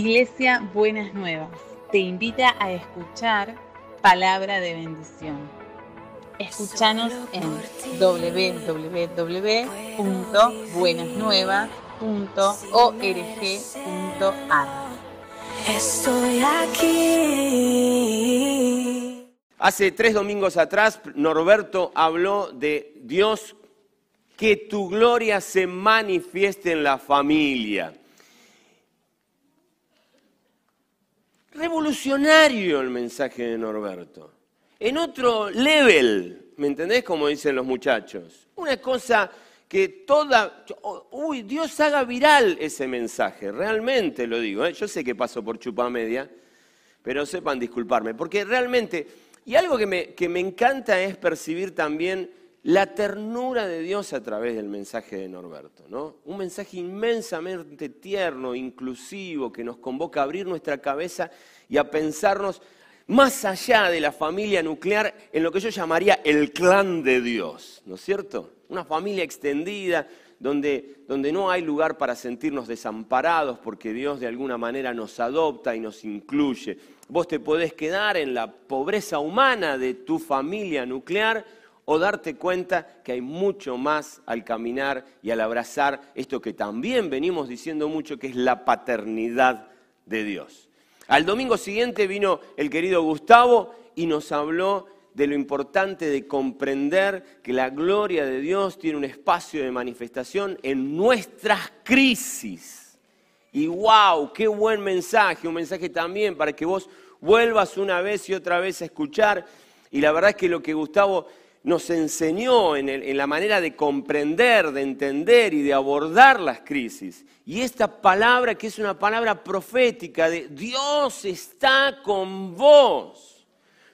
Iglesia Buenas Nuevas te invita a escuchar palabra de bendición. Escúchanos en www.buenasnuevas.org.ar. Estoy aquí. Hace tres domingos atrás, Norberto habló de Dios, que tu gloria se manifieste en la familia. Revolucionario el mensaje de Norberto. En otro level, ¿me entendés? Como dicen los muchachos. Una cosa que toda... Uy, Dios haga viral ese mensaje, realmente lo digo. ¿eh? Yo sé que paso por chupamedia, pero sepan disculparme, porque realmente... Y algo que me, que me encanta es percibir también la ternura de Dios a través del mensaje de Norberto, ¿no? Un mensaje inmensamente tierno, inclusivo, que nos convoca a abrir nuestra cabeza y a pensarnos más allá de la familia nuclear en lo que yo llamaría el clan de Dios, ¿no es cierto? Una familia extendida donde, donde no hay lugar para sentirnos desamparados porque Dios de alguna manera nos adopta y nos incluye. Vos te podés quedar en la pobreza humana de tu familia nuclear o darte cuenta que hay mucho más al caminar y al abrazar esto que también venimos diciendo mucho, que es la paternidad de Dios. Al domingo siguiente vino el querido Gustavo y nos habló de lo importante de comprender que la gloria de Dios tiene un espacio de manifestación en nuestras crisis. Y wow, qué buen mensaje, un mensaje también para que vos vuelvas una vez y otra vez a escuchar. Y la verdad es que lo que Gustavo nos enseñó en, la manera de comprender, de entender y de abordar las crisis. Y esta palabra que es una palabra profética de Dios está con vos.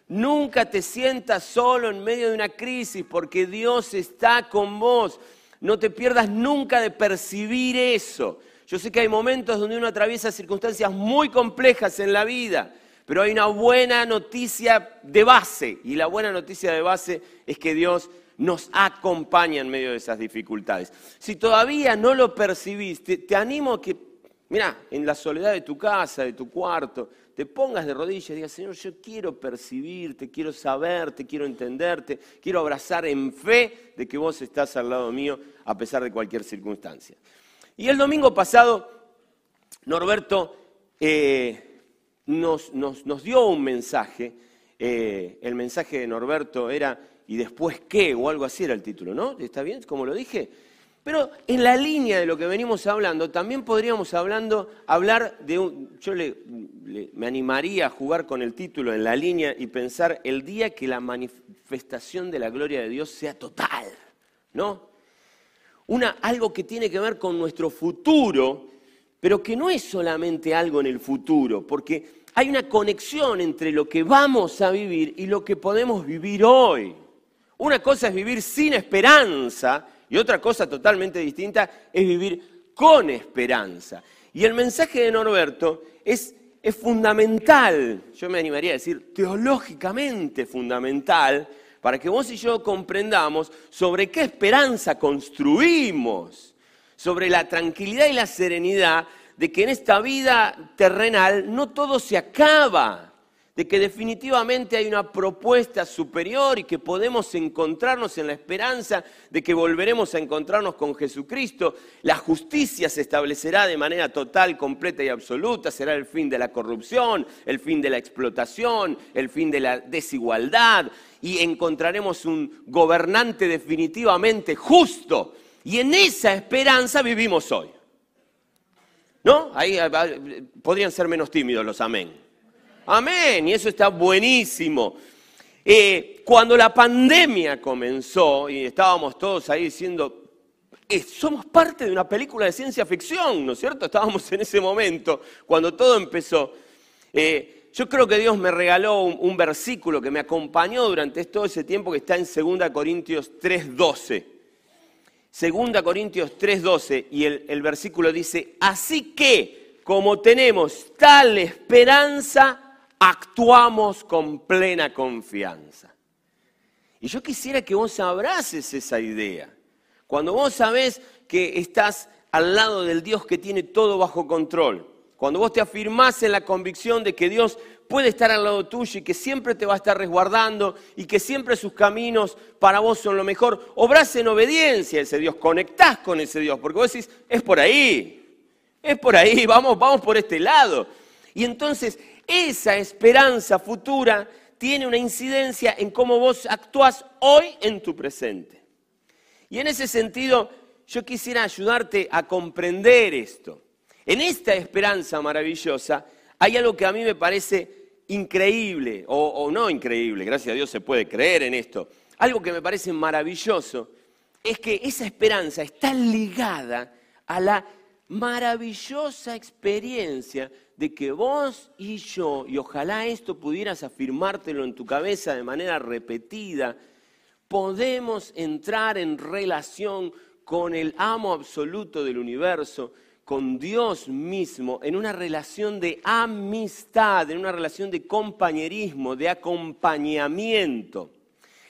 Nunca te sientas solo en medio de una crisis porque Dios está con vos. No te pierdas nunca de percibir eso. Yo sé que hay momentos donde uno atraviesa circunstancias muy complejas en la vida pero hay una buena noticia de base, y la buena noticia de base es que Dios nos acompaña en medio de esas dificultades. Si todavía no lo percibiste, te animo a que, mira, en la soledad de tu casa, de tu cuarto, te pongas de rodillas y digas, Señor, yo quiero percibirte, quiero saberte, quiero entenderte, quiero abrazar en fe de que vos estás al lado mío a pesar de cualquier circunstancia. Y el domingo pasado, Norberto eh, nos, dio un mensaje. Eh, el mensaje de Norberto era ¿y después qué? o algo así era el título, ¿no? ¿Está bien? Como lo dije. Pero en la línea de lo que venimos hablando, también podríamos hablando, hablar de un... Yo me animaría a jugar con el título en la línea y pensar el día que la manifestación de la gloria de Dios sea total, ¿no? Una, algo que tiene que ver con nuestro futuro, pero que no es solamente algo en el futuro, porque hay una conexión entre lo que vamos a vivir y lo que podemos vivir hoy. Una cosa es vivir sin esperanza y otra cosa totalmente distinta es vivir con esperanza. Y el mensaje de Norberto es, fundamental, yo me animaría a decir teológicamente fundamental, para que vos y yo comprendamos sobre qué esperanza construimos, sobre la tranquilidad y la serenidad de que en esta vida terrenal no todo se acaba, de que definitivamente hay una propuesta superior y que podemos encontrarnos en la esperanza de que volveremos a encontrarnos con Jesucristo. La justicia se establecerá de manera total, completa y absoluta, será el fin de la corrupción, el fin de la explotación, el fin de la desigualdad y encontraremos un gobernante definitivamente justo. Y en esa esperanza vivimos hoy. ¿No? Ahí podrían ser menos tímidos los amén. Amén, y eso está buenísimo. Eh, cuando la pandemia comenzó y estábamos todos ahí diciendo, eh, somos parte de una película de ciencia ficción, ¿no es cierto? Estábamos en ese momento, cuando todo empezó. Eh, yo creo que Dios me regaló un, un, versículo que me acompañó durante todo ese tiempo que está en 2 Corintios 3:12. Segunda Corintios 3:12 y el, el versículo dice, así que como tenemos tal esperanza, actuamos con plena confianza. Y yo quisiera que vos abraces esa idea. Cuando vos sabés que estás al lado del Dios que tiene todo bajo control, cuando vos te afirmás en la convicción de que Dios puede estar al lado tuyo y que siempre te va a estar resguardando y que siempre sus caminos para vos son lo mejor, obrás en obediencia a ese Dios, conectás con ese Dios, porque vos decís, es por ahí, es por ahí, vamos, vamos por este lado. Y entonces esa esperanza futura tiene una incidencia en cómo vos actuás hoy en tu presente. Y en ese sentido, yo quisiera ayudarte a comprender esto. En esta esperanza maravillosa hay algo que a mí me parece increíble, o, no increíble, gracias a Dios se puede creer en esto. Algo que me parece maravilloso es que esa esperanza está ligada a la maravillosa experiencia de que vos y yo, y ojalá esto pudieras afirmártelo en tu cabeza de manera repetida, podemos entrar en relación con el amo absoluto del universo, con Dios mismo, en una relación de amistad, en una relación de compañerismo, de acompañamiento.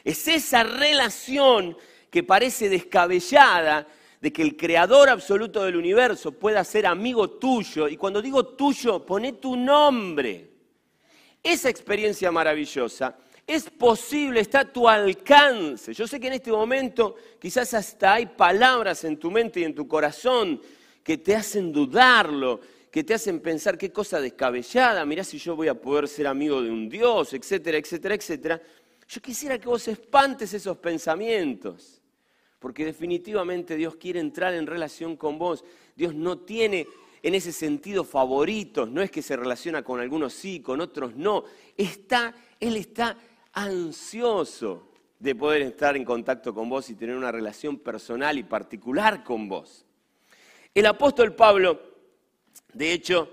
Es esa relación que parece descabellada, de que el creador absoluto del universo pueda ser amigo tuyo, y cuando digo tuyo, pone tu nombre. Esa experiencia maravillosa es posible, está a tu alcance. Yo sé que en este momento quizás hasta hay palabras en tu mente y en tu corazón que te hacen dudarlo, que te hacen pensar qué cosa descabellada, mirá si yo voy a poder ser amigo de un Dios, etcétera, etcétera, etcétera. Yo quisiera que vos espantes esos pensamientos porque definitivamente Dios quiere entrar en relación con vos. Dios no tiene en ese sentido favoritos, no es que se relaciona con algunos sí, con otros no. Está, Él está ansioso de poder estar en contacto con vos y tener una relación personal y particular con vos. El apóstol Pablo, de hecho,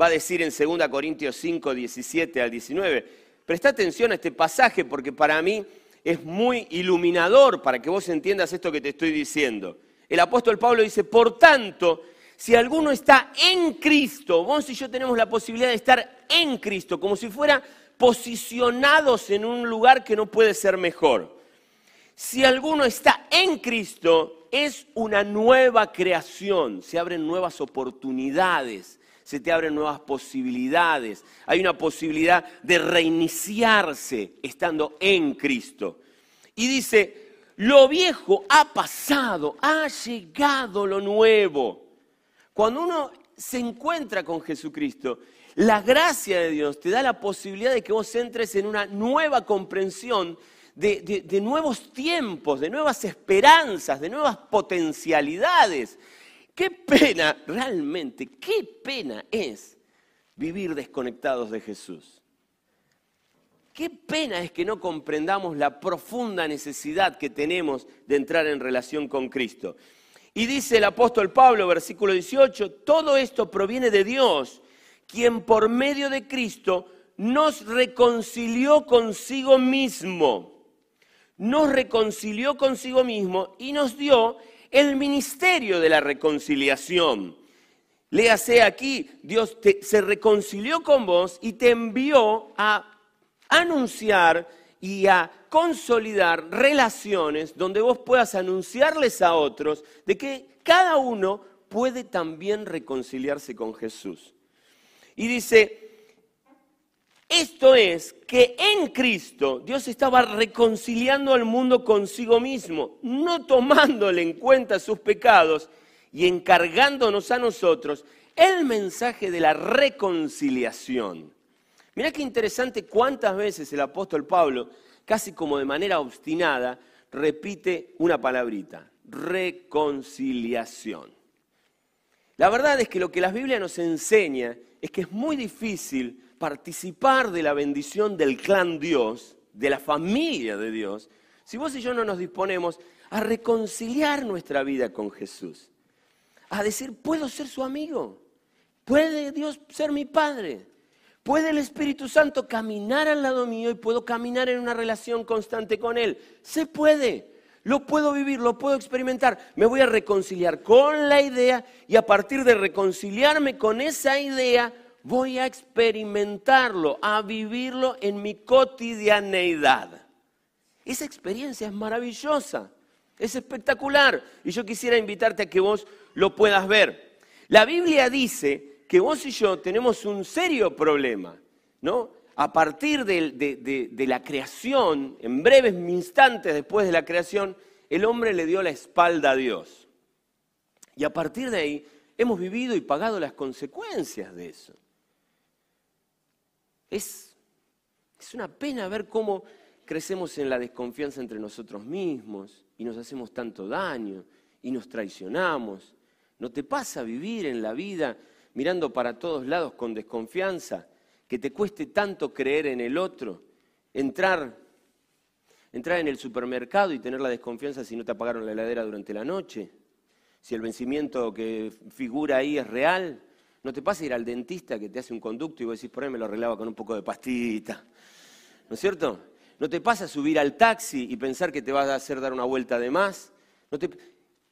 va a decir en 2 Corintios 5, 17 al 19, presta atención a este pasaje porque para mí es muy iluminador para que vos entiendas esto que te estoy diciendo. El apóstol Pablo dice, por tanto, si alguno está en Cristo, vos y yo tenemos la posibilidad de estar en Cristo, como si fuera posicionados en un lugar que no puede ser mejor. Si alguno está en Cristo, es una nueva creación, se abren nuevas oportunidades, se te abren nuevas posibilidades. Hay una posibilidad de reiniciarse estando en Cristo. Y dice, lo viejo ha pasado, ha llegado lo nuevo. Cuando uno se encuentra con Jesucristo, la gracia de Dios te da la posibilidad de que vos entres en una nueva comprensión de, nuevos tiempos, de nuevas esperanzas, de nuevas potencialidades. Qué pena, realmente, qué pena es vivir desconectados de Jesús. Qué pena es que no comprendamos la profunda necesidad que tenemos de entrar en relación con Cristo. Y dice el apóstol Pablo, versículo 18, todo esto proviene de Dios, quien por medio de Cristo nos reconcilió consigo mismo. Nos reconcilió consigo mismo y nos dio el ministerio de la reconciliación. Léase aquí, Dios se reconcilió con vos y te envió a anunciar y a consolidar relaciones donde vos puedas anunciarles a otros de que cada uno puede también reconciliarse con Jesús. Y dice, esto es que en Cristo Dios estaba reconciliando al mundo consigo mismo, no tomándole en cuenta sus pecados y encargándonos a nosotros el mensaje de la reconciliación. Mirá qué interesante cuántas veces el apóstol Pablo, casi como de manera obstinada, repite una palabrita, reconciliación. La verdad es que lo que la Biblia nos enseña es que es muy difícil participar de la bendición del clan Dios, de la familia de Dios, si vos y yo no nos disponemos a reconciliar nuestra vida con Jesús, a decir, puedo ser su amigo, puede Dios ser mi Padre, puede el Espíritu Santo caminar al lado mío y puedo caminar en una relación constante con Él. Se puede, lo puedo vivir, lo puedo experimentar. Me voy a reconciliar con la idea y a partir de reconciliarme con esa idea, voy a experimentarlo, a vivirlo en mi cotidianeidad. Esa experiencia es maravillosa, es espectacular y yo quisiera invitarte a que vos lo puedas ver. La Biblia dice que vos y yo tenemos un serio problema, ¿no? A partir de, de- de la creación, en breves instantes después de la creación, el hombre le dio la espalda a Dios. Y a partir de ahí hemos vivido y pagado las consecuencias de eso. Es, una pena ver cómo crecemos en la desconfianza entre nosotros mismos y nos hacemos tanto daño y nos traicionamos. ¿No te pasa vivir en la vida mirando para todos lados con desconfianza? Que te cueste tanto creer en el otro, entrar, entrar en el supermercado y tener la desconfianza si no te apagaron la heladera durante la noche, si el vencimiento que figura ahí es real. ¿No te pasa ir al dentista que te hace un conducto y vos decís, por ahí me lo arreglaba con un poco de pastita? ¿No es cierto? ¿No te pasa subir al taxi y pensar que te vas a hacer dar una vuelta de más? ¿No te-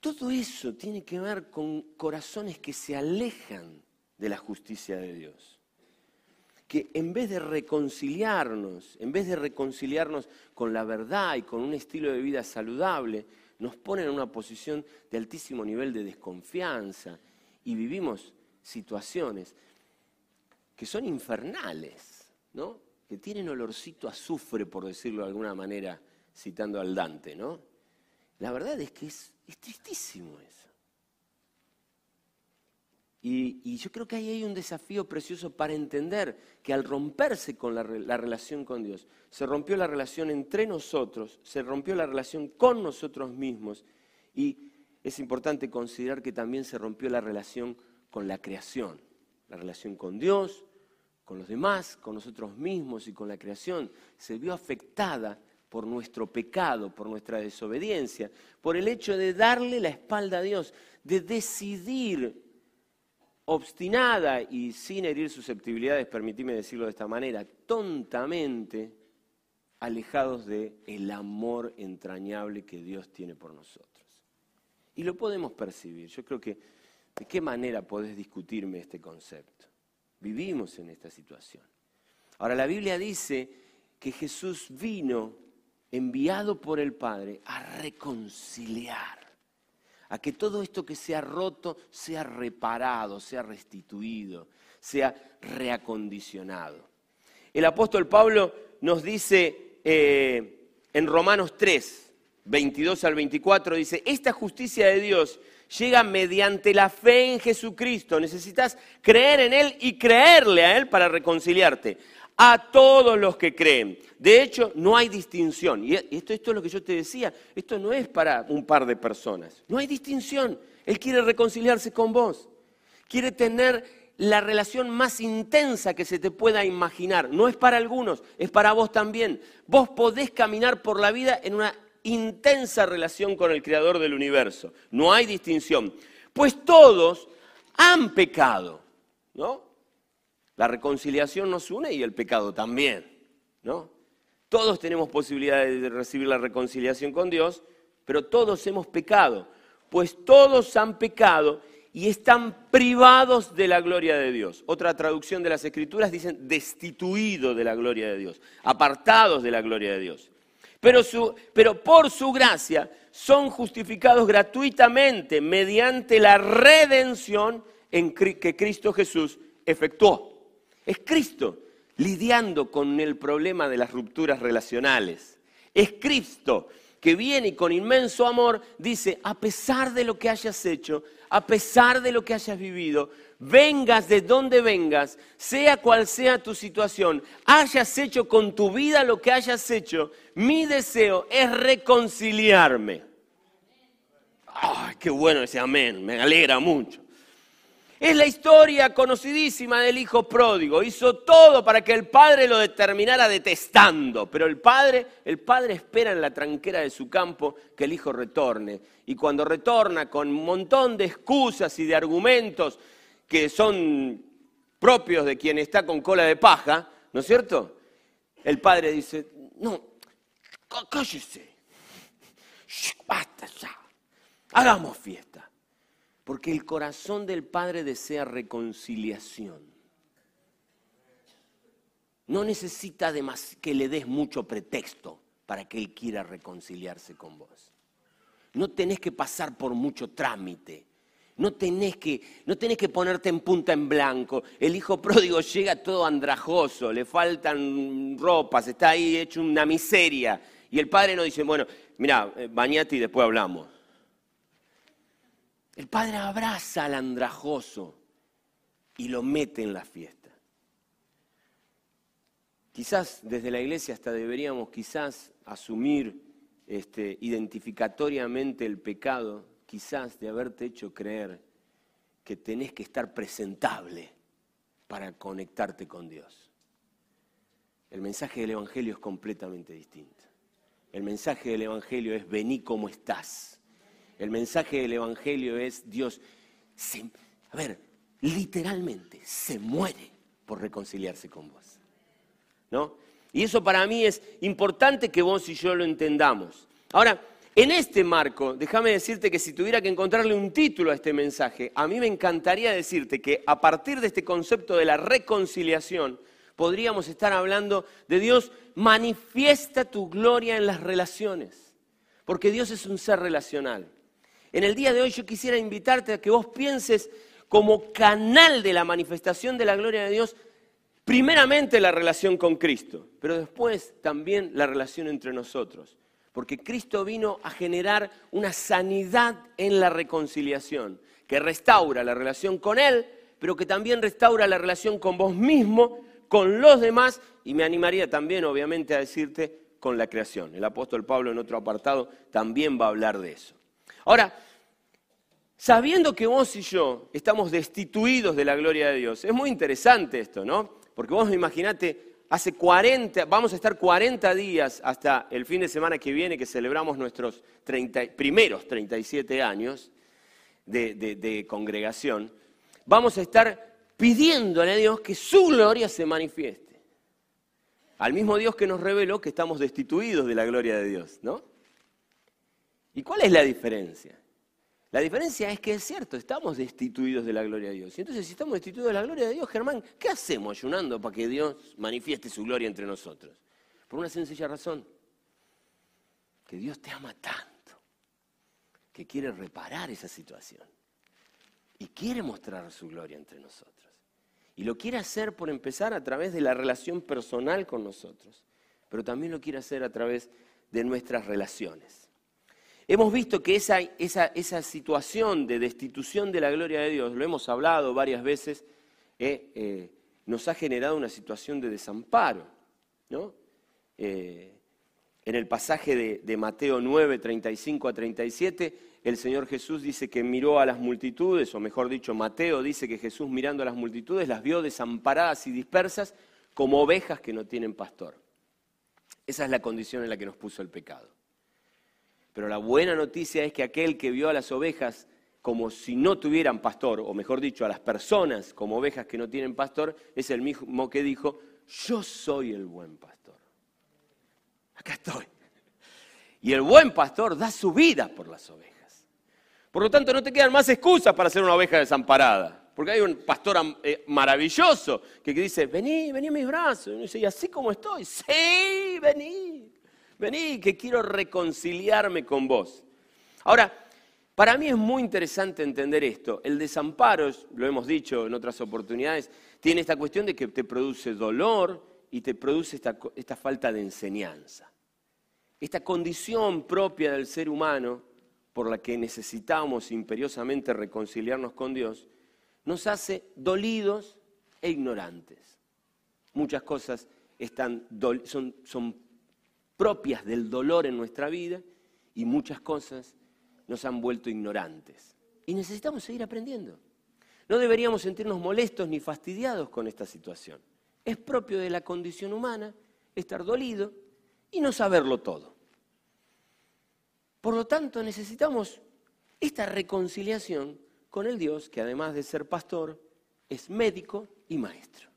Todo eso tiene que ver con corazones que se alejan de la justicia de Dios. Que en vez de reconciliarnos, en vez de reconciliarnos con la verdad y con un estilo de vida saludable, nos ponen en una posición de altísimo nivel de desconfianza y vivimos situaciones que son infernales, ¿no? Que tienen olorcito a azufre, por decirlo de alguna manera, citando al Dante, ¿no? La verdad es que es, es tristísimo eso. Y, yo creo que ahí hay un desafío precioso para entender que al romperse con la, la relación con Dios, se rompió la relación entre nosotros, se rompió la relación con nosotros mismos y es importante considerar que también se rompió la relación con la creación, la relación con Dios, con los demás, con nosotros mismos y con la creación, se vio afectada por nuestro pecado, por nuestra desobediencia, por el hecho de darle la espalda a Dios, de decidir obstinada y sin herir susceptibilidades, permitime decirlo de esta manera, tontamente alejados de el amor entrañable que Dios tiene por nosotros. Y lo podemos percibir. Yo creo que de qué manera podés discutirme este concepto. Vivimos en esta situación. Ahora la Biblia dice que Jesús vino enviado por el Padre a reconciliar a que todo esto que se ha roto sea reparado, sea restituido, sea reacondicionado. El apóstol Pablo nos dice eh, en Romanos 3, 22 al 24, dice, esta justicia de Dios llega mediante la fe en Jesucristo. Necesitas creer en Él y creerle a Él para reconciliarte. A todos los que creen. De hecho, no hay distinción. Y esto, esto es lo que yo te decía. Esto no es para un par de personas. No hay distinción. Él quiere reconciliarse con vos. Quiere tener la relación más intensa que se te pueda imaginar. No es para algunos, es para vos también. Vos podés caminar por la vida en una intensa relación con el Creador del universo. No hay distinción. Pues todos han pecado, ¿no? La reconciliación nos une y el pecado también, ¿no? Todos tenemos posibilidades de recibir la reconciliación con Dios, pero todos hemos pecado, pues todos han pecado y están privados de la gloria de Dios. Otra traducción de las escrituras dicen destituidos de la gloria de Dios, apartados de la gloria de Dios. Pero, por su gracia son justificados gratuitamente mediante la redención que Cristo Jesús efectuó. Es Cristo lidiando con el problema de las rupturas relacionales. Es Cristo que viene y con inmenso amor dice, a pesar de lo que hayas hecho, a pesar de lo que hayas vivido, vengas de donde vengas, sea cual sea tu situación, hayas hecho con tu vida lo que hayas hecho, mi deseo es reconciliarme. ¡Ay, qué bueno ese amén! Me alegra mucho. Es la historia conocidísima del hijo pródigo. Hizo todo para que el padre lo determinara detestando, pero el padre, el padre espera en la tranquera de su campo que el hijo retorne. Y cuando retorna con un montón de excusas y de argumentos que son propios de quien está con cola de paja, ¿no es cierto? El padre dice, no, cá- cállese, basta ya, hagamos fiesta. Porque el corazón del Padre desea reconciliación. No necesita que le des mucho pretexto para que Él quiera reconciliarse con vos. No tenés que pasar por mucho trámite. No tenés, que, no tenés que ponerte en punta en blanco. El hijo pródigo llega todo andrajoso, le faltan ropas, está ahí hecho una miseria. Y el padre no dice, bueno, mira, eh, bañate y después hablamos. El padre abraza al andrajoso y lo mete en la fiesta. Quizás desde la iglesia hasta deberíamos quizás asumir este, identificatoriamente el pecado, quizás de haberte hecho creer que tenés que estar presentable para conectarte con Dios. El mensaje del Evangelio es completamente distinto. El mensaje del Evangelio es vení como estás. El mensaje del Evangelio es Dios, a ver, literalmente se muere por reconciliarse con vos. Y eso para mí es importante que vos y yo lo entendamos. Ahora, en este marco, déjame decirte que si tuviera que encontrarle un título a este mensaje, a mí me encantaría decirte que a partir de este concepto de la reconciliación, podríamos estar hablando de Dios, manifiesta tu gloria en las relaciones, porque Dios es un ser relacional. En el día de hoy yo quisiera invitarte a que vos pienses como canal de la manifestación de la gloria de Dios Primeramente la relación con Cristo, pero después también la relación entre nosotros, porque Cristo vino a generar una sanidad en la reconciliación, que restaura la relación con Él, pero que también restaura la relación con vos mismo, con los demás, y me animaría también, obviamente, a decirte con la creación. El apóstol Pablo en otro apartado también va a hablar de eso. Ahora, sabiendo que vos y yo estamos destituidos de la gloria de Dios, es muy interesante esto, ¿no? Porque vos imaginate, hace 40, vamos a estar 40 días hasta el fin de semana que viene que celebramos nuestros primeros 37 años de, de congregación. Vamos a estar pidiéndole a Dios que su gloria se manifieste. Al mismo Dios que nos reveló que estamos destituidos de la gloria de Dios, ¿no? ¿Y cuál es la diferencia? La diferencia es que es cierto, estamos destituidos de la gloria de Dios. Y entonces, si estamos destituidos de la gloria de Dios, Germán, ¿qué hacemos ayunando para que Dios manifieste su gloria entre nosotros? Por una sencilla razón, que Dios te ama tanto, que quiere reparar esa situación y quiere mostrar su gloria entre nosotros. Y lo quiere hacer por empezar a través de la relación personal con nosotros, pero también lo quiere hacer a través de nuestras relaciones. Hemos visto que esa, situación de destitución de la gloria de Dios, lo hemos hablado varias veces, eh, eh, nos ha generado una situación de desamparo. Eh, en el pasaje de, de, Mateo 9, 35 a 37, el Señor Jesús dice que miró a las multitudes, o mejor dicho, Mateo dice que Jesús mirando a las multitudes las vio desamparadas y dispersas como ovejas que no tienen pastor. Esa es la condición en la que nos puso el pecado. Pero la buena noticia es que aquel que vio a las ovejas como si no tuvieran pastor, o mejor dicho, a las personas como ovejas que no tienen pastor, es el mismo que dijo, yo soy el buen pastor. Acá estoy. Y el buen pastor da su vida por las ovejas. Por lo tanto, no te quedan más excusas para ser una oveja desamparada. Porque hay un pastor eh, maravilloso que dice, vení, vení a mis brazos. Y dice, ¿y así como estoy? Sí, vení. Vení, que quiero reconciliarme con vos. Ahora, para mí es muy interesante entender esto. El desamparo, lo hemos dicho en otras oportunidades, tiene esta cuestión de que te produce dolor y te produce esta, falta de enseñanza. Esta condición propia del ser humano por la que necesitamos imperiosamente reconciliarnos con Dios, nos hace dolidos e ignorantes. Muchas cosas están, son, son propias del dolor en nuestra vida y muchas cosas nos han vuelto ignorantes. Y necesitamos seguir aprendiendo. No deberíamos sentirnos molestos ni fastidiados con esta situación. Es propio de la condición humana estar dolido y no saberlo todo. Por lo tanto, necesitamos esta reconciliación con el Dios que además de ser pastor, es médico y maestro.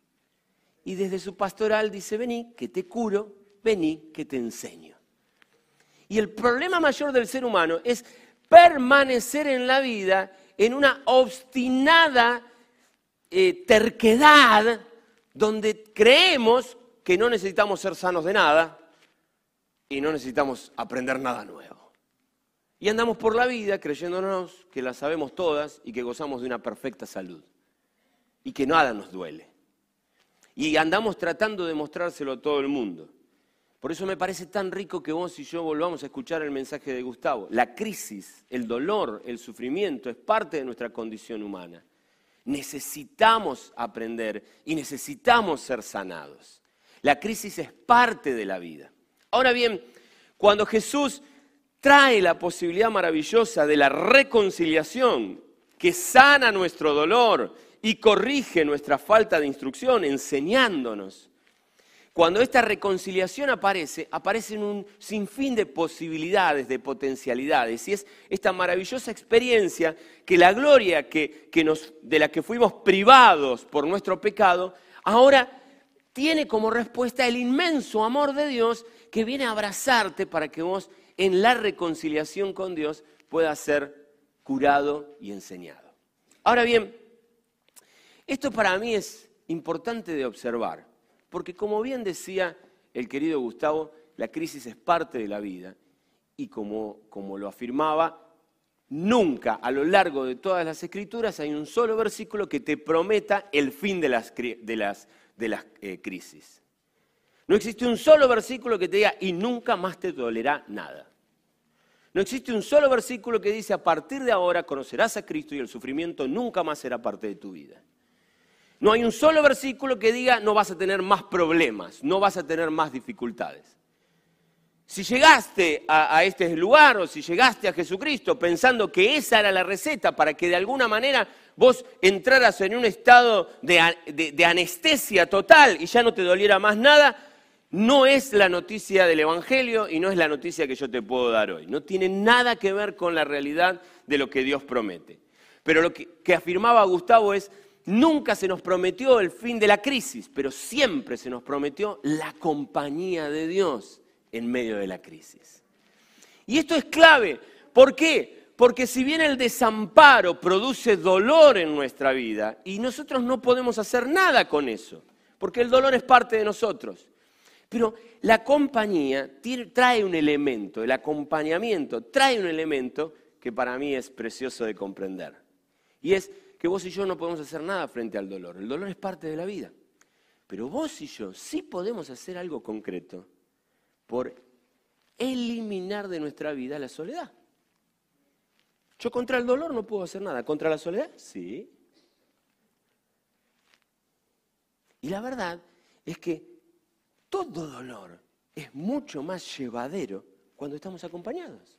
Y desde su pastoral dice, vení, que te curo vení que te enseño. Y el problema mayor del ser humano es permanecer en la vida en una obstinada eh, terquedad donde creemos que no necesitamos ser sanos de nada y no necesitamos aprender nada nuevo. Y andamos por la vida creyéndonos que las sabemos todas y que gozamos de una perfecta salud. Y que nada nos duele. Y andamos tratando de mostrárselo a todo el mundo. Por eso me parece tan rico que vos y yo volvamos a escuchar el mensaje de Gustavo. La crisis, el dolor, el sufrimiento es parte de nuestra condición humana. Necesitamos aprender y necesitamos ser sanados. La crisis es parte de la vida. Ahora bien, cuando Jesús trae la posibilidad maravillosa de la reconciliación que sana nuestro dolor y corrige nuestra falta de instrucción, enseñándonos, cuando esta reconciliación aparece, aparecen un sinfín de posibilidades, de potencialidades. Y es esta maravillosa experiencia que la gloria que, nos, de la que fuimos privados por nuestro pecado, ahora tiene como respuesta el inmenso amor de Dios que viene a abrazarte para que vos en la reconciliación con Dios puedas ser curado y enseñado. Ahora bien, esto para mí es importante de observar. Porque como bien decía el querido Gustavo, la crisis es parte de la vida y como, como lo afirmaba, nunca a lo largo de todas las escrituras hay un solo versículo que te prometa el fin de las, de las, de las eh, crisis. No existe un solo versículo que te diga y nunca más te dolerá nada. No existe un solo versículo que dice a partir de ahora conocerás a Cristo y el sufrimiento nunca más será parte de tu vida. No hay un solo versículo que diga no vas a tener más problemas, no vas a tener más dificultades. Si llegaste a, este lugar o si llegaste a Jesucristo pensando que esa era la receta para que de alguna manera vos entraras en un estado de anestesia total y ya no te doliera más nada, no es la noticia del Evangelio y no es la noticia que yo te puedo dar hoy. No tiene nada que ver con la realidad de lo que Dios promete. Pero lo que, que afirmaba Gustavo es, Nunca se nos prometió el fin de la crisis, pero siempre se nos prometió la compañía de Dios en medio de la crisis. Y esto es clave. ¿Por qué? Porque si bien el desamparo produce dolor en nuestra vida y nosotros no podemos hacer nada con eso, porque el dolor es parte de nosotros, pero la compañía trae un elemento, el acompañamiento trae un elemento que para mí es precioso de comprender. Y es que vos y yo no podemos hacer nada frente al dolor. El dolor es parte de la vida. Pero vos y yo sí podemos hacer algo concreto por eliminar de nuestra vida la soledad. Yo contra el dolor no puedo hacer nada. ¿Contra la soledad? Sí. Y la verdad es que todo dolor es mucho más llevadero cuando estamos acompañados.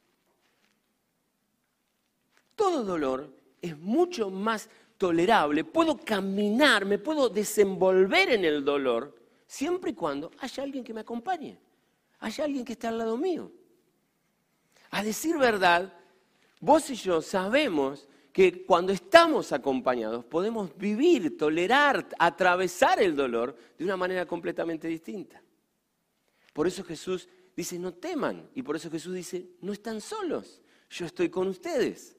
Todo dolor es mucho más tolerable, puedo caminar, me puedo desenvolver en el dolor, siempre y cuando haya alguien que me acompañe, haya alguien que esté al lado mío. A decir verdad, vos y yo sabemos que cuando estamos acompañados podemos vivir, tolerar, atravesar el dolor de una manera completamente distinta. Por eso Jesús dice, no teman. Y por eso Jesús dice, no están solos, yo estoy con ustedes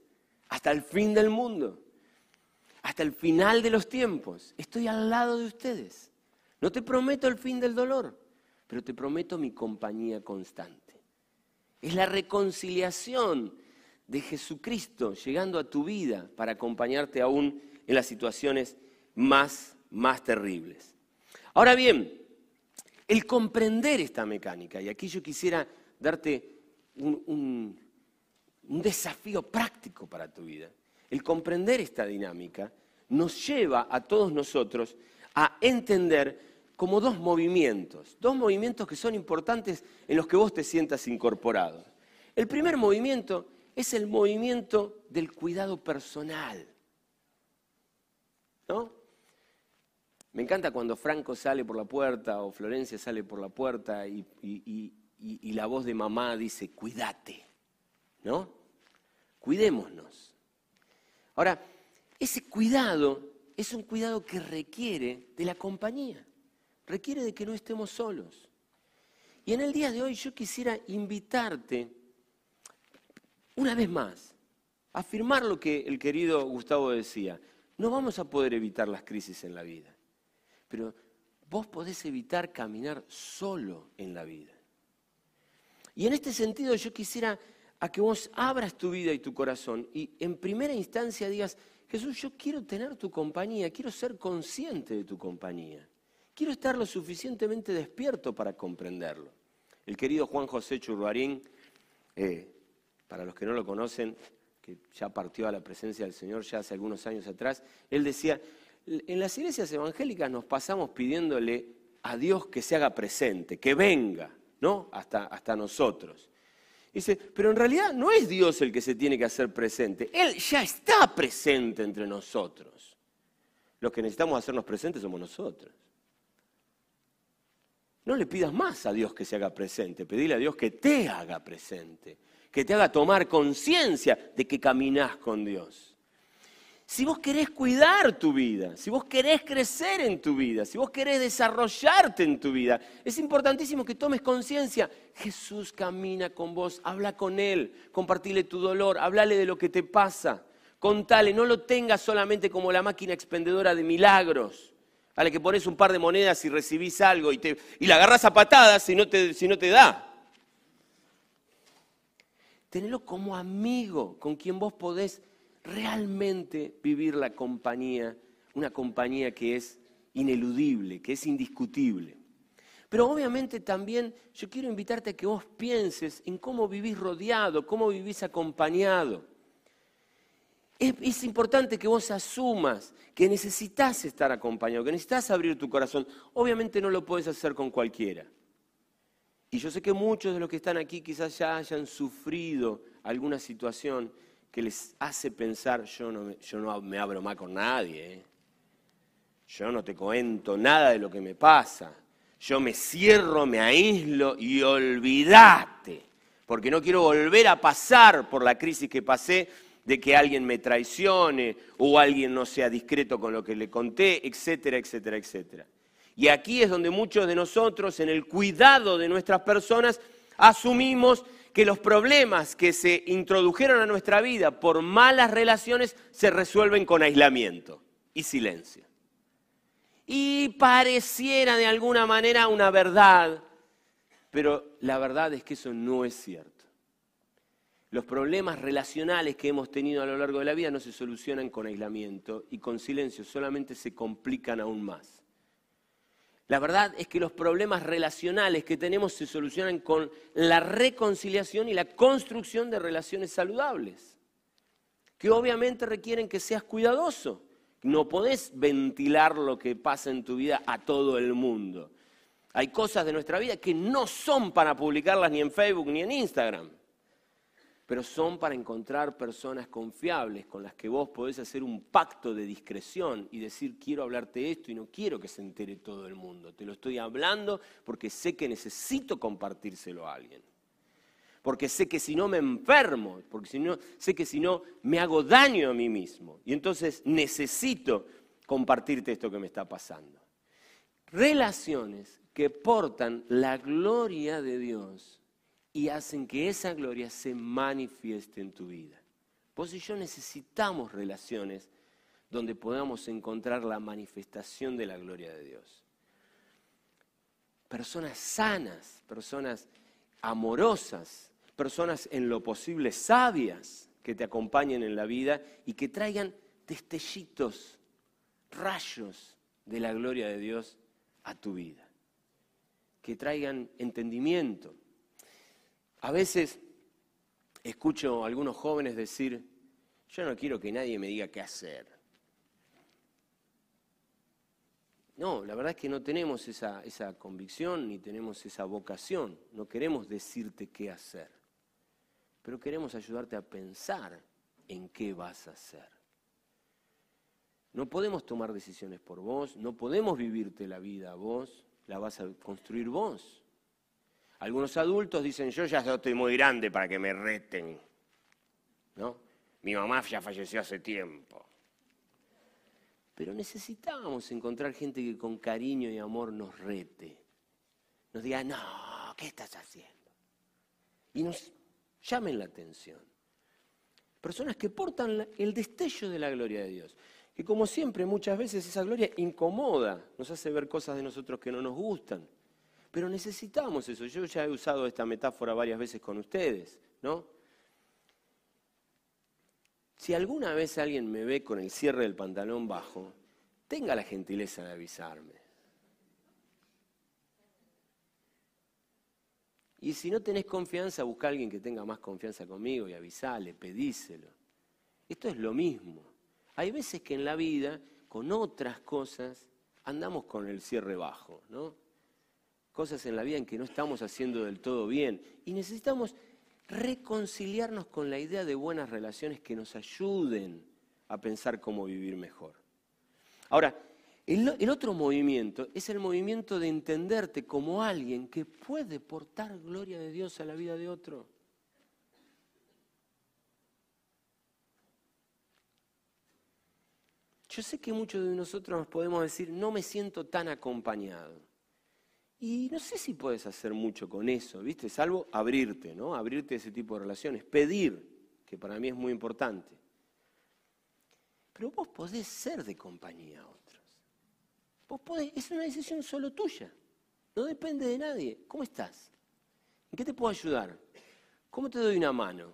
hasta el fin del mundo, hasta el final de los tiempos. Estoy al lado de ustedes. No te prometo el fin del dolor, pero te prometo mi compañía constante. Es la reconciliación de Jesucristo llegando a tu vida para acompañarte aún en las situaciones más, más terribles. Ahora bien, el comprender esta mecánica, y aquí yo quisiera darte un un desafío práctico para tu vida. El comprender esta dinámica nos lleva a todos nosotros a entender como dos movimientos, dos movimientos que son importantes en los que vos te sientas incorporado. El primer movimiento es el movimiento del cuidado personal. ¿No? Me encanta cuando Franco sale por la puerta o Florencia sale por la puerta y, y la voz de mamá dice, cuídate, ¿no? Cuidémonos. Ahora, ese cuidado es un cuidado que requiere de la compañía, requiere de que no estemos solos. Y en el día de hoy yo quisiera invitarte, una vez más, a afirmar lo que el querido Gustavo decía. No vamos a poder evitar las crisis en la vida, pero vos podés evitar caminar solo en la vida. Y en este sentido yo quisiera a que vos abras tu vida y tu corazón y en primera instancia digas, Jesús, yo quiero tener tu compañía, quiero ser consciente de tu compañía, quiero estar lo suficientemente despierto para comprenderlo. El querido Juan José Churruarín, eh, para los que no lo conocen, que ya partió a la presencia del Señor ya hace algunos años atrás, él decía, en las iglesias evangélicas nos pasamos pidiéndole a Dios que se haga presente, que venga, ¿no? Hasta, hasta nosotros. Dice, pero en realidad no es Dios el que se tiene que hacer presente, Él ya está presente entre nosotros. Los que necesitamos hacernos presentes somos nosotros. No le pidas más a Dios que se haga presente, pedile a Dios que te haga presente, que te haga tomar conciencia de que caminás con Dios. Si vos querés cuidar tu vida, si vos querés crecer en tu vida, si vos querés desarrollarte en tu vida, es importantísimo que tomes conciencia. Jesús camina con vos, habla con Él, compartile tu dolor, hablale de lo que te pasa, contale, no lo tengas solamente como la máquina expendedora de milagros, a la que pones un par de monedas y recibís algo y, te, y la agarras a patadas si no te, si no te da. Tenelo como amigo con quien vos podés realmente vivir la compañía, una compañía que es ineludible, que es indiscutible. Pero obviamente también yo quiero invitarte a que vos pienses en cómo vivís rodeado, cómo vivís acompañado. Es, importante que vos asumas que necesitas estar acompañado, que necesitas abrir tu corazón. Obviamente no lo puedes hacer con cualquiera. Y yo sé que muchos de los que están aquí quizás ya hayan sufrido alguna situación que les hace pensar, yo no, yo no me abro más con nadie, ¿eh? yo no te cuento nada de lo que me pasa, yo me cierro, me aíslo y olvídate, porque no quiero volver a pasar por la crisis que pasé de que alguien me traicione o alguien no sea discreto con lo que le conté, etcétera, etcétera, etcétera. Y aquí es donde muchos de nosotros, en el cuidado de nuestras personas, asumimos que los problemas que se introdujeron a nuestra vida por malas relaciones se resuelven con aislamiento y silencio. Y pareciera de alguna manera una verdad, pero la verdad es que eso no es cierto. Los problemas relacionales que hemos tenido a lo largo de la vida no se solucionan con aislamiento y con silencio, solamente se complican aún más. La verdad es que los problemas relacionales que tenemos se solucionan con la reconciliación y la construcción de relaciones saludables, que obviamente requieren que seas cuidadoso. No podés ventilar lo que pasa en tu vida a todo el mundo. Hay cosas de nuestra vida que no son para publicarlas ni en Facebook ni en Instagram pero son para encontrar personas confiables con las que vos podés hacer un pacto de discreción y decir quiero hablarte esto y no quiero que se entere todo el mundo. Te lo estoy hablando porque sé que necesito compartírselo a alguien. Porque sé que si no me enfermo, porque sé que si no me hago daño a mí mismo. Y entonces necesito compartirte esto que me está pasando. Relaciones que portan la gloria de Dios y hacen que esa gloria se manifieste en tu vida. Vos y yo necesitamos relaciones donde podamos encontrar la manifestación de la gloria de Dios. Personas sanas, personas amorosas, personas en lo posible sabias que te acompañen en la vida y que traigan destellitos, rayos de la gloria de Dios a tu vida. Que traigan entendimiento, a veces escucho a algunos jóvenes decir, yo no quiero que nadie me diga qué hacer. No, la verdad es que no tenemos esa, esa convicción ni tenemos esa vocación. No queremos decirte qué hacer, pero queremos ayudarte a pensar en qué vas a hacer. No podemos tomar decisiones por vos, no podemos vivirte la vida vos, la vas a construir vos. Algunos adultos dicen, yo ya estoy muy grande para que me reten. ¿No? Mi mamá ya falleció hace tiempo. Pero necesitábamos encontrar gente que con cariño y amor nos rete. Nos diga, no, ¿qué estás haciendo? Y nos llamen la atención. Personas que portan el destello de la gloria de Dios. Que como siempre, muchas veces esa gloria incomoda, nos hace ver cosas de nosotros que no nos gustan. Pero necesitamos eso. Yo ya he usado esta metáfora varias veces con ustedes, ¿no? si alguna vez alguien me ve con el cierre del pantalón bajo, tenga la gentileza de avisarme. Y si no tenés confianza, busca a alguien que tenga más confianza conmigo y avisale, pedíselo. Esto es lo mismo. Hay veces que en la vida, con otras cosas, andamos con el cierre bajo, ¿no? Cosas en la vida en que no estamos haciendo del todo bien. Y necesitamos reconciliarnos con la idea de buenas relaciones que nos ayuden a pensar cómo vivir mejor. Ahora, el, otro movimiento es el movimiento de entenderte como alguien que puede portar gloria de Dios a la vida de otro. Yo sé que muchos de nosotros nos podemos decir, no me siento tan acompañado. Y no sé si puedes hacer mucho con eso, ¿viste? Salvo abrirte, ¿no? Abrirte a ese tipo de relaciones. Pedir, que para mí es muy importante. Pero vos podés ser de compañía Vos podés, es una decisión solo tuya. No depende de nadie. ¿Cómo estás? ¿En qué te puedo ayudar? ¿Cómo te doy una mano?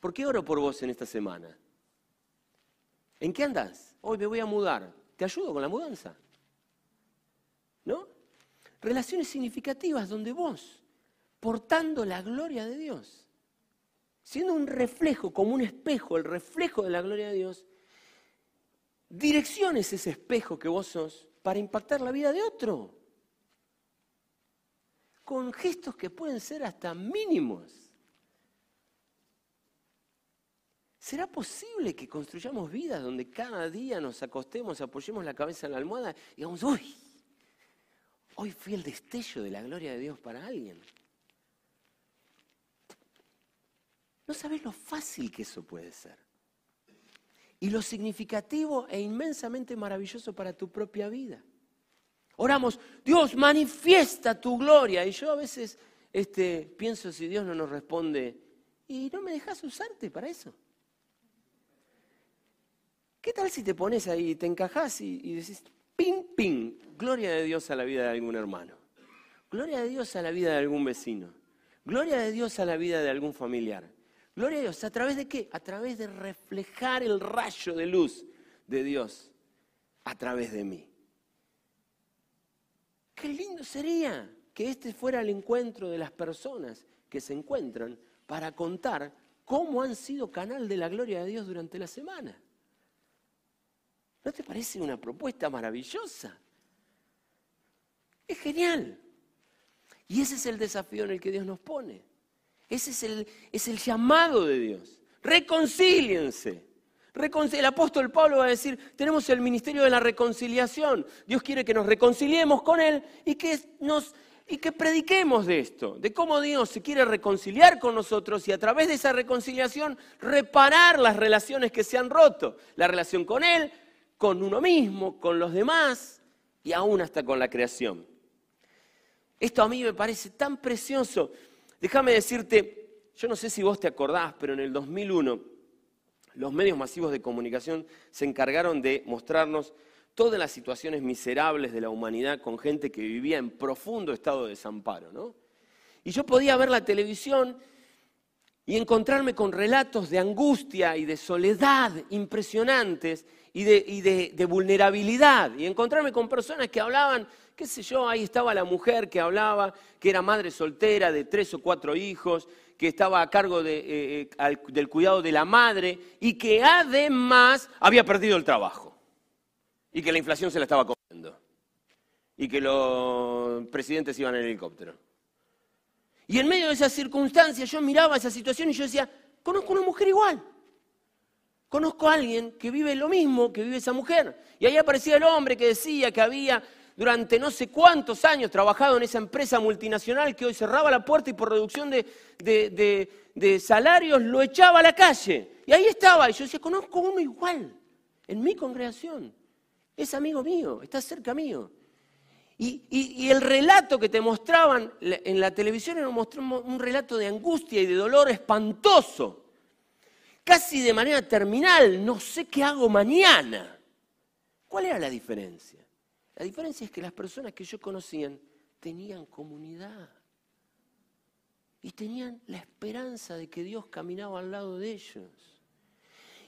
¿Por qué oro por vos en esta semana? ¿En qué andas? Hoy me voy a mudar. ¿Te ayudo con la mudanza? ¿No? Relaciones significativas donde vos, portando la gloria de Dios, siendo un reflejo, como un espejo, el reflejo de la gloria de Dios, direcciones ese espejo que vos sos para impactar la vida de otro. Con gestos que pueden ser hasta mínimos. ¿Será posible que construyamos vidas donde cada día nos acostemos, apoyemos la cabeza en la almohada y digamos, uy, hoy fui el destello de la gloria de Dios para alguien? No sabes lo fácil que eso puede ser y lo significativo e inmensamente maravilloso para tu propia vida. Oramos, Dios, manifiesta tu gloria. Y yo a veces este, pienso si Dios no nos responde, y no me dejas usarte para eso. ¿Qué tal si te pones ahí, te encajas y, y decís, ping, ping, gloria de Dios a la vida de algún hermano, gloria de Dios a la vida de algún vecino, gloria de Dios a la vida de algún familiar? Gloria a Dios. ¿A través de qué? A través de reflejar el rayo de luz de Dios a través de mí. Qué lindo sería que este fuera el encuentro de las personas que se encuentran para contar cómo han sido canal de la gloria de Dios durante la semana. ¿No te parece una propuesta maravillosa? Es genial. Y ese es el desafío en el que Dios nos pone. Ese es el, es el llamado de Dios. Reconcíliense. El apóstol Pablo va a decir, tenemos el ministerio de la reconciliación. Dios quiere que nos reconciliemos con Él y que, nos, y que prediquemos de esto, de cómo Dios se quiere reconciliar con nosotros y a través de esa reconciliación reparar las relaciones que se han roto. La relación con Él, con uno mismo, con los demás y aún hasta con la creación. Esto a mí me parece tan precioso. Déjame decirte, yo no sé si vos te acordás, pero en el 2001 los medios masivos de comunicación se encargaron de mostrarnos todas las situaciones miserables de la humanidad con gente que vivía en profundo estado de desamparo. ¿no? Y yo podía ver la televisión y encontrarme con relatos de angustia y de soledad impresionantes y, de, vulnerabilidad. Y encontrarme con personas que hablaban qué sé yo, ahí estaba la mujer que hablaba, que era madre soltera de tres o cuatro hijos, que estaba a cargo eh, eh, del cuidado de la madre y que además había perdido el trabajo y que la inflación se la estaba comiendo y que los presidentes iban en helicóptero. Y en medio de esas circunstancias yo miraba esa situación y yo decía, conozco una mujer igual. Conozco a alguien que vive lo mismo que vive esa mujer. Y ahí aparecía el hombre que decía que había durante no sé cuántos años trabajado en esa empresa multinacional que hoy cerraba la puerta y por reducción de, salarios lo echaba a la calle. Y ahí estaba, y yo decía, conozco uno igual, en mi congregación. Es amigo mío, está cerca mío. Y, el relato que te mostraban en la televisión era un relato de angustia y de dolor espantoso. Casi de manera terminal, no sé qué hago mañana. ¿Cuál era la diferencia? La diferencia es que las personas que yo conocían tenían comunidad y tenían la esperanza de que Dios caminaba al lado de ellos.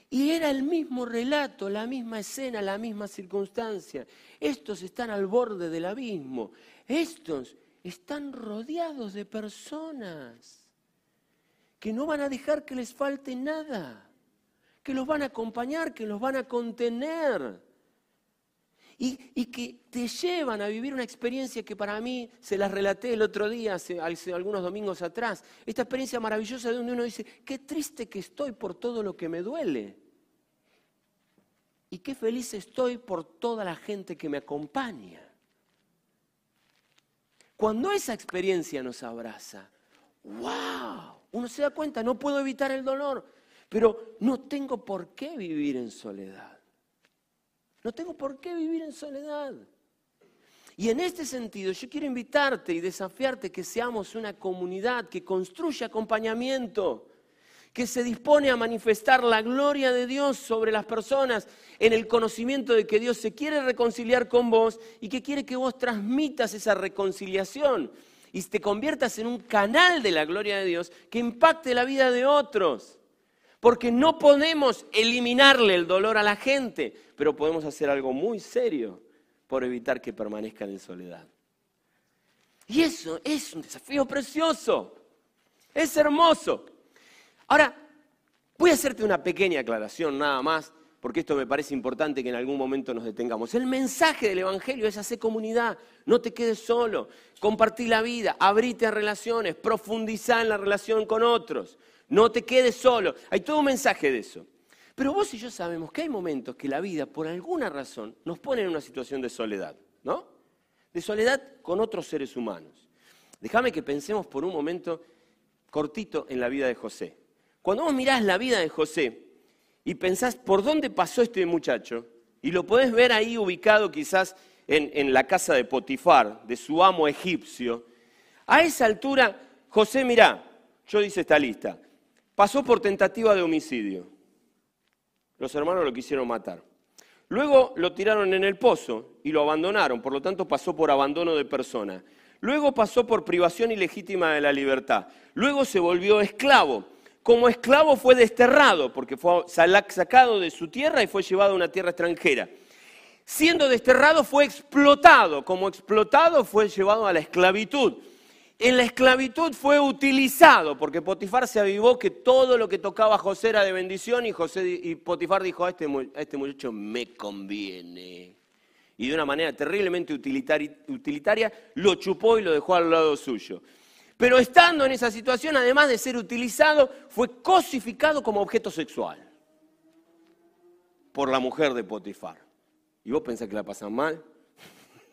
Y era el mismo relato, la misma escena, la misma circunstancia. Estos están al borde del abismo. Estos están rodeados de personas que no van a dejar que les falte nada, que los van a acompañar, que los van a contener. Y, que te llevan a vivir una experiencia que para mí se las relaté el otro día, algunos domingos atrás. Esta experiencia maravillosa de donde uno dice, qué triste que estoy por todo lo que me duele. Y qué feliz estoy por toda la gente que me acompaña. Cuando esa experiencia nos abraza, ¡wow! Uno se da cuenta, no puedo evitar el dolor, pero no tengo por qué vivir en soledad. No tengo por qué vivir en soledad. Y en este sentido yo quiero invitarte y desafiarte que seamos una comunidad que construye acompañamiento, que se dispone a manifestar la gloria de Dios sobre las personas en el conocimiento de que Dios se quiere reconciliar con vos y que quiere que vos transmitas esa reconciliación y te conviertas en un canal de la gloria de Dios que impacte la vida de otros. Porque no podemos eliminarle el dolor a la gente, pero podemos hacer algo muy serio por evitar que permanezcan en soledad. Y eso es un desafío precioso. Es hermoso. Ahora, voy a hacerte una pequeña aclaración nada más, porque esto me parece importante que en algún momento nos detengamos. El mensaje del Evangelio es hacer comunidad, no te quedes solo, compartir la vida, abrite a relaciones, profundizar en la relación con otros. No te quedes solo. Hay todo un mensaje de eso. Pero vos y yo sabemos que hay momentos que la vida, por alguna razón, nos pone en una situación de soledad, ¿no? De soledad con otros seres humanos. Déjame que pensemos por un momento cortito en la vida de José. Cuando vos mirás la vida de José y pensás por dónde pasó este muchacho, y lo podés ver ahí ubicado quizás en, la casa de Potifar, de su amo egipcio, a esa altura, José, mirá, yo dice esta lista, pasó por tentativa de homicidio. Los hermanos lo quisieron matar. Luego lo tiraron en el pozo y lo abandonaron, por lo tanto pasó por abandono de persona. Luego pasó por privación ilegítima de la libertad. Luego se volvió esclavo. Como esclavo fue desterrado, porque fue sacado de su tierra y fue llevado a una tierra extranjera. Siendo desterrado fue explotado. Como explotado fue llevado a la esclavitud en la esclavitud fue utilizado, porque Potifar se avivó que todo lo que tocaba José era de bendición y, José, y Potifar dijo, a este, a este muchacho me conviene. Y de una manera terriblemente utilitaria, utilitaria lo chupó y lo dejó al lado suyo. Pero estando en esa situación, además de ser utilizado, fue cosificado como objeto sexual por la mujer de Potifar. ¿Y vos pensás que la pasan mal?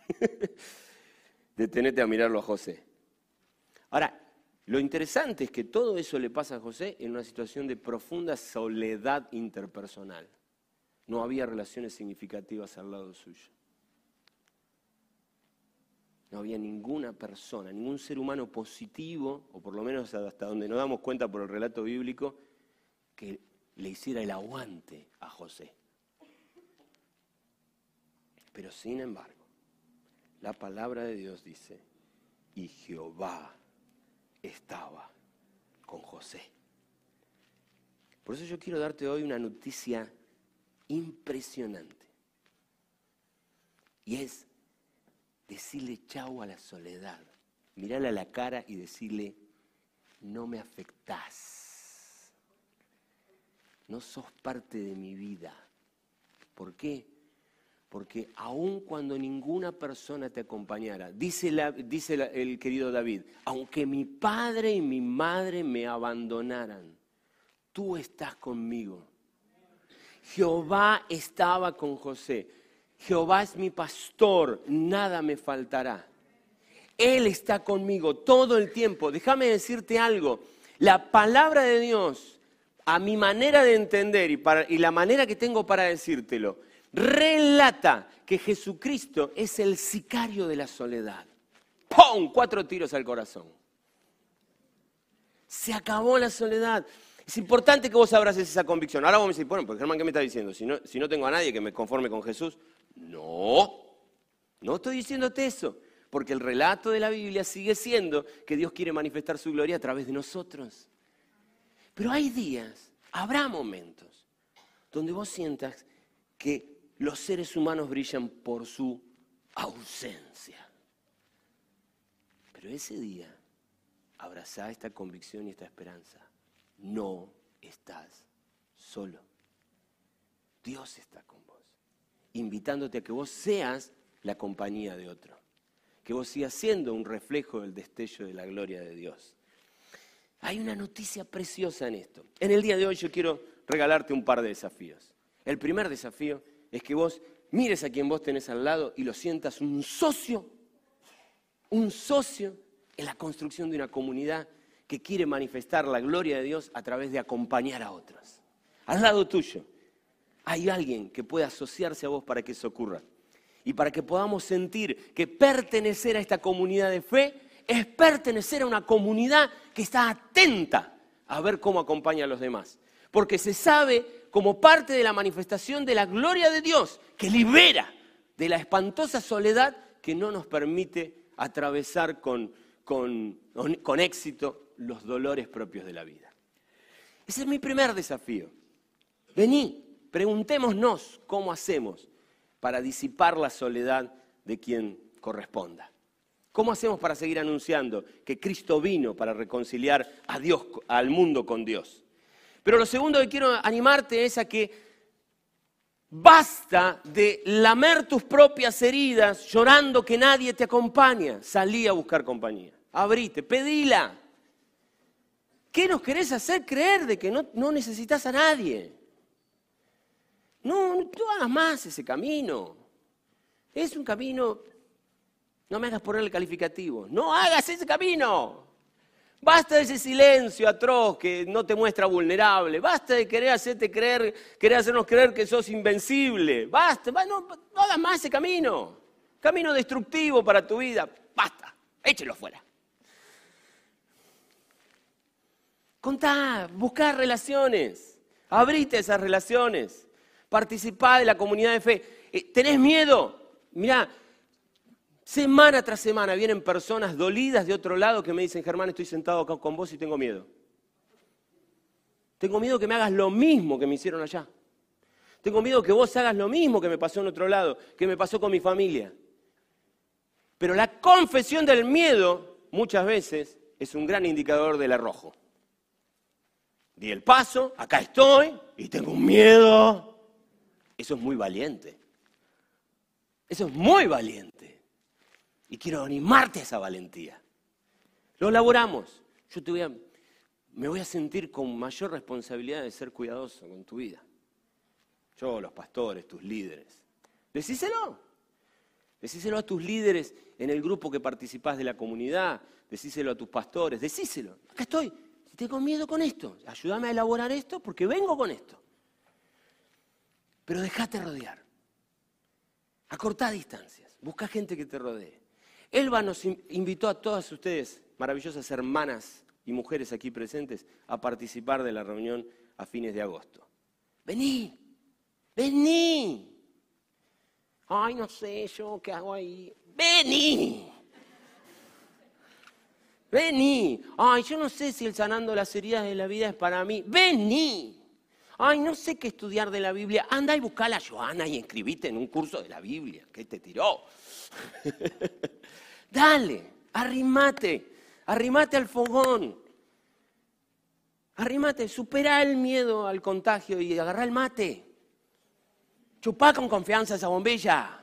Detenete a mirarlo a José. Ahora, lo interesante es que todo eso le pasa a José en una situación de profunda soledad interpersonal. No había relaciones significativas al lado suyo. No había ninguna persona, ningún ser humano positivo, o por lo menos hasta donde nos damos cuenta por el relato bíblico, que le hiciera el aguante a José. Pero sin embargo, la palabra de Dios dice, y Jehová estaba con José. Por eso yo quiero darte hoy una noticia impresionante. Y es decirle chau a la soledad. Mirarle a la cara y decirle, no me afectás. No sos parte de mi vida. ¿Por qué? Porque aun cuando ninguna persona te acompañara, dice, el querido David, aunque mi padre y mi madre me abandonaran, tú estás conmigo. Jehová estaba con José. Jehová es mi pastor, nada me faltará. Él está conmigo todo el tiempo. Déjame decirte algo. La palabra de Dios, a mi manera de entender y, y la manera que tengo para decírtelo, relata que Jesucristo es el sicario de la soledad. ¡Pum! Cuatro tiros al corazón. Se acabó la soledad. Es importante que vos abraces esa convicción. Ahora vos me decís, bueno, pues Germán, ¿qué me está diciendo? Si no, si no tengo a nadie que me conforme con Jesús. No, no estoy diciéndote eso. Porque el relato de la Biblia sigue siendo que Dios quiere manifestar su gloria a través de nosotros. Pero hay días, habrá momentos donde vos sientas que los seres humanos brillan por su ausencia. Pero ese día, abrazá esta convicción y esta esperanza. No estás solo. Dios está con vos, invitándote a que vos seas la compañía de otro, que vos sigas siendo un reflejo del destello de la gloria de Dios. Hay una noticia preciosa en esto. En el día de hoy yo quiero regalarte un par de desafíos. El primer desafío es que vos mires a quien vos tenés al lado y lo sientas un socio, un socio en la construcción de una comunidad que quiere manifestar la gloria de Dios a través de acompañar a otros. Al lado tuyo hay alguien que pueda asociarse a vos para que eso ocurra. Y para que podamos sentir que pertenecer a esta comunidad de fe es pertenecer a una comunidad que está atenta a ver cómo acompaña a los demás. Porque se sabe como parte de la manifestación de la gloria de Dios que libera de la espantosa soledad que no nos permite atravesar con, con, con éxito los dolores propios de la vida. Ese es mi primer desafío. Vení, preguntémonos cómo hacemos para disipar la soledad de quien corresponda. ¿Cómo hacemos para seguir anunciando que Cristo vino para reconciliar a Dios, al mundo con Dios? Pero lo segundo que quiero animarte es a que basta de lamer tus propias heridas llorando que nadie te acompaña. Salí a buscar compañía. Abrite, pedila. ¿Qué nos querés hacer creer de que no, necesitas a nadie? No, no hagas más ese camino. Es un camino no me hagas ponerle calificativo. No hagas ese camino. Basta de ese silencio atroz que no te muestra vulnerable. Basta de querer hacerte creer, querer hacernos creer que sos invencible. Basta, no, no hagas más ese camino. Camino destructivo para tu vida. Basta, échelo fuera. Contá, buscá relaciones. Abrite esas relaciones. Participá de la comunidad de fe. Eh, ¿Tenés miedo? Mirá, Semana tras semana vienen personas dolidas de otro lado que me dicen, Germán, estoy sentado acá con vos y tengo miedo. Tengo miedo que me hagas lo mismo que me hicieron allá. Tengo miedo que vos hagas lo mismo que me pasó en otro lado, que me pasó con mi familia. Pero la confesión del miedo muchas veces es un gran indicador del arrojo. Di el paso, acá estoy y tengo un miedo. Eso es muy valiente. Eso es muy valiente. Y quiero animarte a esa valentía. Lo elaboramos. Yo te voy a, me voy a sentir con mayor responsabilidad de ser cuidadoso con tu vida. Yo, los pastores, tus líderes. Decíselo. Decíselo a tus líderes en el grupo que participás de la comunidad. Decíselo a tus pastores. Decíselo. Acá estoy. Tengo miedo con esto. Ayúdame a elaborar esto porque vengo con esto. Pero déjate rodear. Acortá distancias. Busca gente que te rodee. Elba nos invitó a todas ustedes, maravillosas hermanas y mujeres aquí presentes, a participar de la reunión a fines de agosto. Vení, vení. Ay, no sé yo qué hago ahí. Vení. Vení. Ay, yo no sé si el sanando las heridas de la vida es para mí. Vení. Ay, no sé qué estudiar de la Biblia. Anda y busca a Joana y inscribite en un curso de la Biblia. ¿Qué te tiró? Dale, arrimate, arrimate al fogón. Arrimate, supera el miedo al contagio y agarra el mate. Chupá con confianza esa bombilla.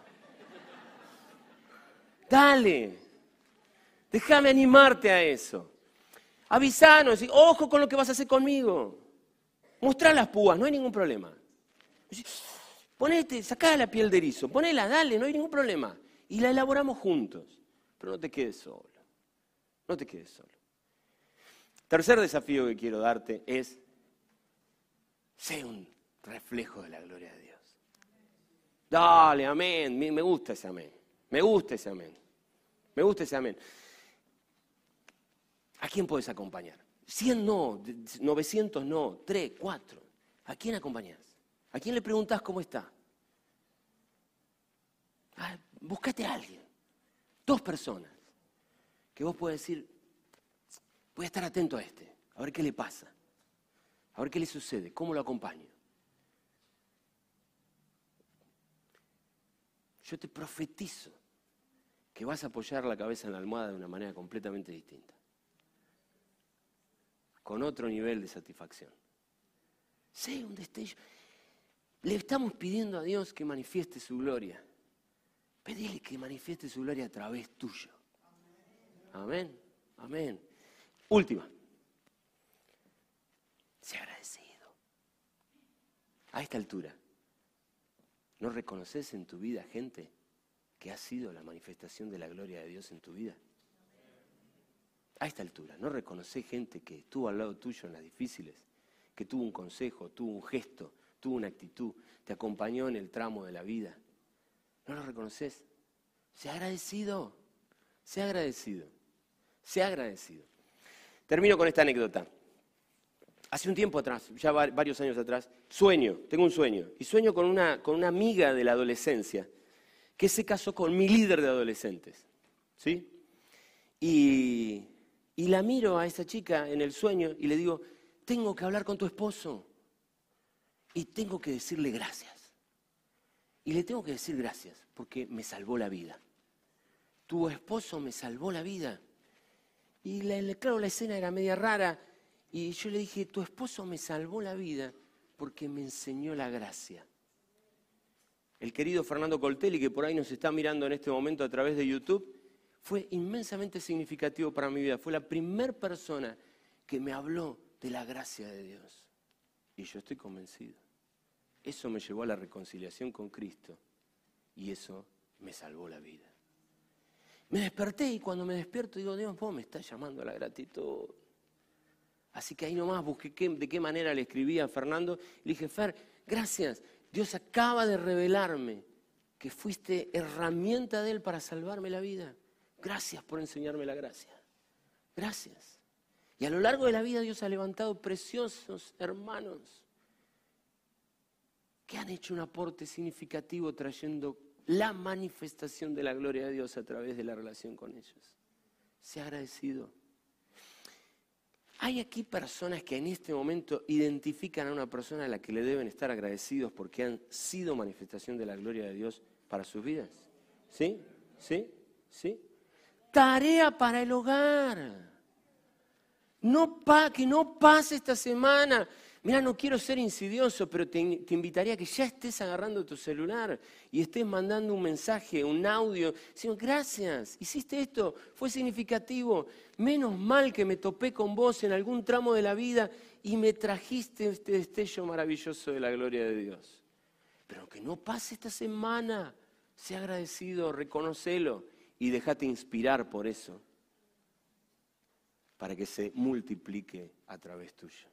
Dale, déjame animarte a eso. Avisanos, ojo con lo que vas a hacer conmigo. Mostrá las púas, no hay ningún problema. Ponete, sacá la piel de erizo, ponela, dale, no hay ningún problema. Y la elaboramos juntos. Pero no te quedes solo. No te quedes solo. Tercer desafío que quiero darte es, sé un reflejo de la gloria de Dios. Dale, amén. Me gusta ese amén. Me gusta ese amén. Me gusta ese amén. ¿A quién puedes acompañar? 100 no, 900 no, 3, 4. ¿A quién acompañas? ¿A quién le preguntas cómo está? Ah, búscate a alguien. Dos personas que vos podés decir, voy a estar atento a este, a ver qué le pasa, a ver qué le sucede, cómo lo acompaño. Yo te profetizo que vas a apoyar la cabeza en la almohada de una manera completamente distinta, con otro nivel de satisfacción. Sí, un destello. Le estamos pidiendo a Dios que manifieste su gloria Pedile que manifieste su gloria a través tuyo. Amén. Amén. Última. Sé agradecido. A esta altura, ¿no reconoces en tu vida gente que ha sido la manifestación de la gloria de Dios en tu vida? A esta altura, ¿no reconoces gente que estuvo al lado tuyo en las difíciles, que tuvo un consejo, tuvo un gesto, tuvo una actitud, te acompañó en el tramo de la vida? ¿No lo reconoces? Sea agradecido, sea agradecido, sea agradecido. Termino con esta anécdota. Hace un tiempo atrás, ya varios años atrás, sueño, tengo un sueño, y sueño con una, con una amiga de la adolescencia que se casó con mi líder de adolescentes. ¿Sí? Y, y la miro a esa chica en el sueño y le digo, tengo que hablar con tu esposo y tengo que decirle gracias. Y le tengo que decir gracias porque me salvó la vida. Tu esposo me salvó la vida. Y claro, la escena era media rara. Y yo le dije, tu esposo me salvó la vida porque me enseñó la gracia. El querido Fernando Coltelli, que por ahí nos está mirando en este momento a través de YouTube, fue inmensamente significativo para mi vida. Fue la primera persona que me habló de la gracia de Dios. Y yo estoy convencido. Eso me llevó a la reconciliación con Cristo y eso me salvó la vida. Me desperté y cuando me despierto digo, Dios, vos me estás llamando a la gratitud. Así que ahí nomás busqué de qué manera le escribí a Fernando. Le dije, Fer, gracias. Dios acaba de revelarme que fuiste herramienta de Él para salvarme la vida. Gracias por enseñarme la gracia. Gracias. Y a lo largo de la vida Dios ha levantado preciosos hermanos que han hecho un aporte significativo trayendo la manifestación de la gloria de Dios a través de la relación con ellos. Se ha agradecido. Hay aquí personas que en este momento identifican a una persona a la que le deben estar agradecidos porque han sido manifestación de la gloria de Dios para sus vidas. ¿Sí? ¿Sí? ¿Sí? Tarea para el hogar. No pa, que no pase esta semana Mira, no quiero ser insidioso, pero te, invitaría a que ya estés agarrando tu celular y estés mandando un mensaje, un audio, diciendo, gracias, hiciste esto, fue significativo, menos mal que me topé con vos en algún tramo de la vida y me trajiste este destello maravilloso de la gloria de Dios. Pero que no pase esta semana, sea agradecido, reconocelo y déjate inspirar por eso, para que se multiplique a través tuyo.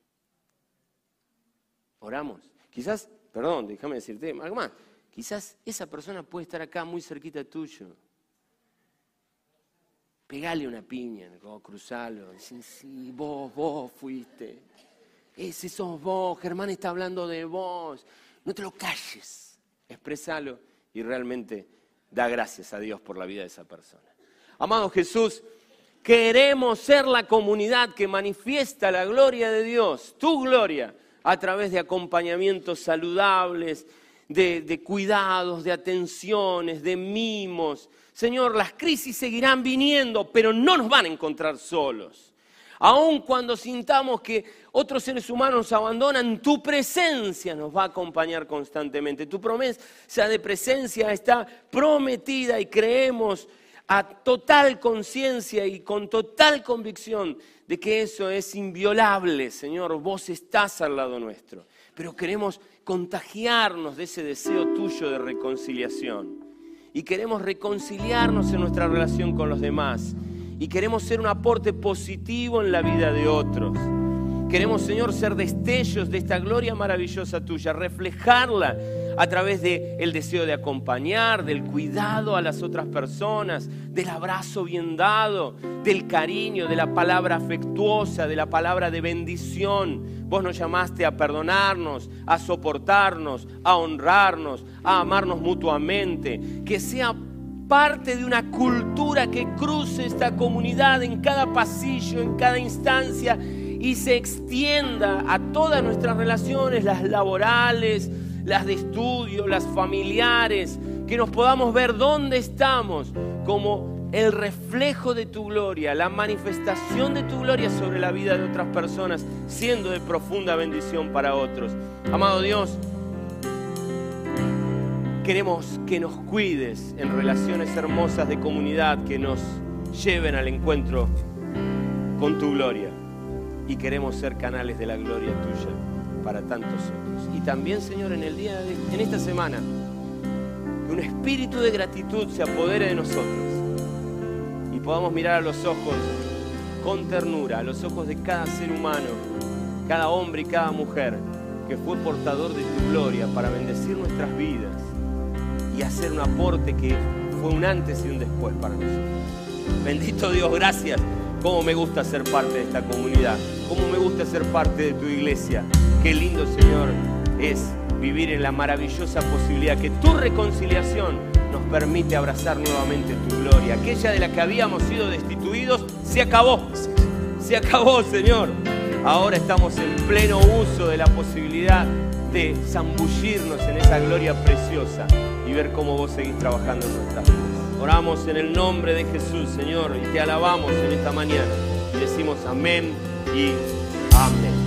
Oramos. Quizás, perdón, déjame decirte algo más. Quizás esa persona puede estar acá muy cerquita tuyo. Pegale una piña, cruzalo. sí, vos, vos fuiste. Ese sos vos, Germán está hablando de vos. No te lo calles. Expresalo y realmente da gracias a Dios por la vida de esa persona. Amado Jesús, queremos ser la comunidad que manifiesta la gloria de Dios, tu gloria a través de acompañamientos saludables, de, cuidados, de atenciones, de mimos. Señor, las crisis seguirán viniendo, pero no nos van a encontrar solos. Aun cuando sintamos que otros seres humanos nos abandonan, tu presencia nos va a acompañar constantemente. Tu promesa de presencia está prometida y creemos a total conciencia y con total convicción de que eso es inviolable, Señor, vos estás al lado nuestro. Pero queremos contagiarnos de ese deseo tuyo de reconciliación. Y queremos reconciliarnos en nuestra relación con los demás. Y queremos ser un aporte positivo en la vida de otros. Queremos, Señor, ser destellos de esta gloria maravillosa tuya, reflejarla a través del deseo de acompañar, del cuidado a las otras personas, del abrazo bien dado, del cariño, de la palabra afectuosa, de la palabra de bendición. Vos nos llamaste a perdonarnos, a soportarnos, a honrarnos, a amarnos mutuamente. Que sea parte de una cultura que cruce esta comunidad en cada pasillo, en cada instancia y se extienda a todas nuestras relaciones, las laborales, las de estudio, las familiares, que nos podamos ver dónde estamos como el reflejo de tu gloria, la manifestación de tu gloria sobre la vida de otras personas, siendo de profunda bendición para otros. Amado Dios, queremos que nos cuides en relaciones hermosas de comunidad que nos lleven al encuentro con tu gloria. Y queremos ser canales de la gloria tuya para tantos otros. Y también, Señor, en el día de, en esta semana, que un espíritu de gratitud se apodere de nosotros y podamos mirar a los ojos con ternura, a los ojos de cada ser humano, cada hombre y cada mujer que fue portador de tu gloria para bendecir nuestras vidas y hacer un aporte que fue un antes y un después para nosotros. Bendito Dios, gracias. Cómo me gusta ser parte de esta comunidad, cómo me gusta ser parte de tu iglesia. Qué lindo, Señor, es vivir en la maravillosa posibilidad que tu reconciliación nos permite abrazar nuevamente tu gloria. Aquella de la que habíamos sido destituidos se acabó. Se acabó, Señor. Ahora estamos en pleno uso de la posibilidad de zambullirnos en esa gloria preciosa y ver cómo vos seguís trabajando en nuestras vidas. Oramos en el nombre de Jesús, Señor, y te alabamos en esta mañana. Y decimos amén y amén.